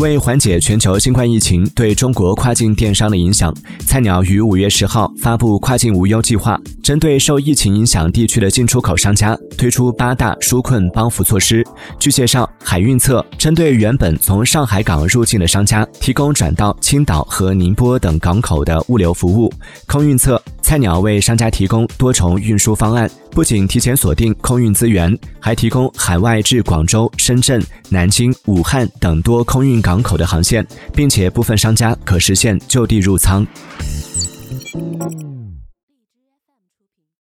为缓解全球新冠疫情对中国跨境电商的影响，菜鸟于五月十号发布跨境无忧计划，针对受疫情影响地区的进出口商家推出八大纾困帮扶措施。据介绍，海运策针对原本从上海港入境的商家，提供转到青岛和宁波等港口的物流服务；空运策，菜鸟为商家提供多重运输方案不仅提前锁定空运资源还提供海外至广州深圳南京武汉等多空运港口的航线并且部分商家可实现就地入仓。